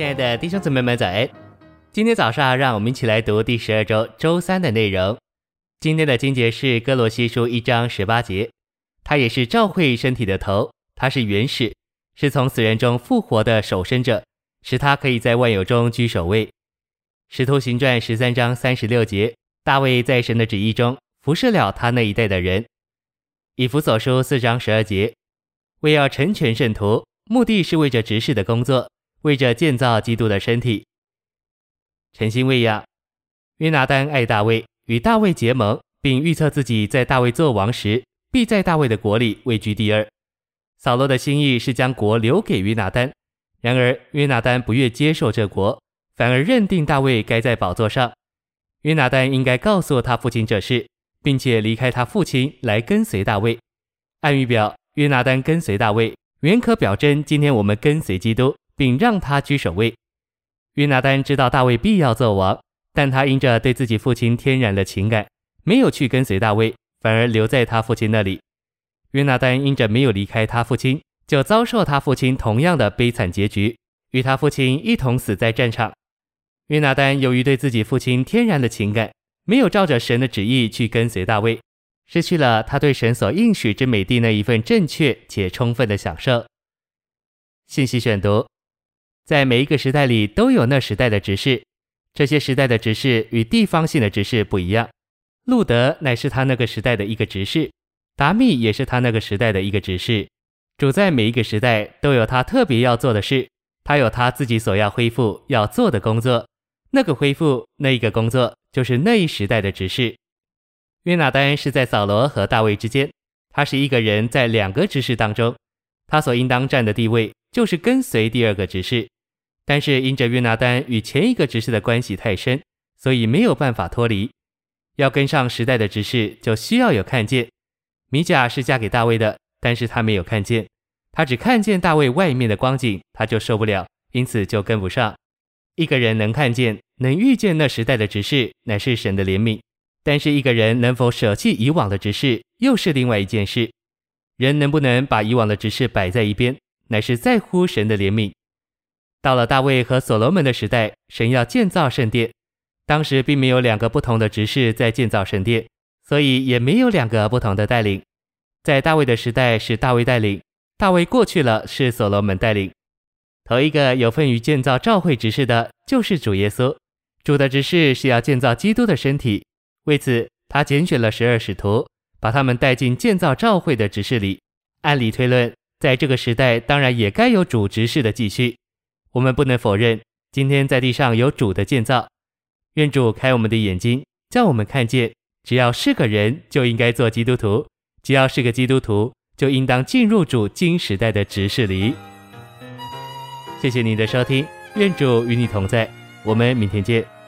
亲爱的弟兄姊妹们，早安！今天早上，让我们一起来读第十二周周三的内容。今天的经节是哥罗西书一章十八节，他也是教会身体的头，他是原始，是从死人中复活的首生者，使他可以在万有中居首位。使徒行传十三章三十六节，大卫在神的旨意中服侍了他那一代的人。以弗所书四章十二节，为要成全圣徒，目的是为着执事的工作。为着建造基督的身体，诚心喂养。约拿单爱大卫，与大卫结盟，并预测自己在大卫做王时，必在大卫的国里位居第二。扫罗的心意是将国留给约拿单，然而约拿单不愿接受这国，反而认定大卫该在宝座上。约拿单应该告诉他父亲这事，并且离开他父亲来跟随大卫。暗喻表约拿单跟随大卫，原可表征今天我们跟随基督。并让他居首位。约拿单知道大卫必要做王，但他因着对自己父亲天然的情感，没有去跟随大卫，反而留在他父亲那里。约拿单因着没有离开他父亲，就遭受他父亲同样的悲惨结局，与他父亲一同死在战场。约拿单由于对自己父亲天然的情感，没有照着神的旨意去跟随大卫，失去了他对神所应许之美地那一份正确且充分的享受。信息选读。在每一个时代里都有那时代的执事，这些时代的执事与地方性的执事不一样。路德乃是他那个时代的一个执事，达密也是他那个时代的一个执事。主在每一个时代都有他特别要做的事，他有他自己所要恢复要做的工作。那个恢复那一个工作，就是那一时代的执事。约拿丹是在扫罗和大卫之间，他是一个人在两个执事当中，他所应当站的地位就是跟随第二个执事。但是因着约拿单与前一个执事的关系太深，所以没有办法脱离。要跟上时代的执事，就需要有看见。米甲是嫁给大卫的，但是他没有看见，他只看见大卫外面的光景，他就受不了，因此就跟不上。一个人能看见、能遇见那时代的执事，乃是神的怜悯；但是一个人能否舍弃以往的执事，又是另外一件事。人能不能把以往的执事摆在一边，乃是在乎神的怜悯。到了大卫和所罗门的时代，神要建造圣殿，当时并没有两个不同的执事在建造圣殿，所以也没有两个不同的带领。在大卫的时代是大卫带领，大卫过去了是所罗门带领。头一个有份于建造教会执事的，就是主耶稣。主的执事是要建造基督的身体，为此他拣选了十二使徒，把他们带进建造教会的执事里。按理推论，在这个时代当然也该有主执事的继续。我们不能否认，今天在地上有主的建造。愿主开我们的眼睛，叫我们看见，只要是个人，就应该做基督徒；只要是个基督徒，就应当进入主今时代的执事里。谢谢您的收听，愿主与你同在，我们明天见。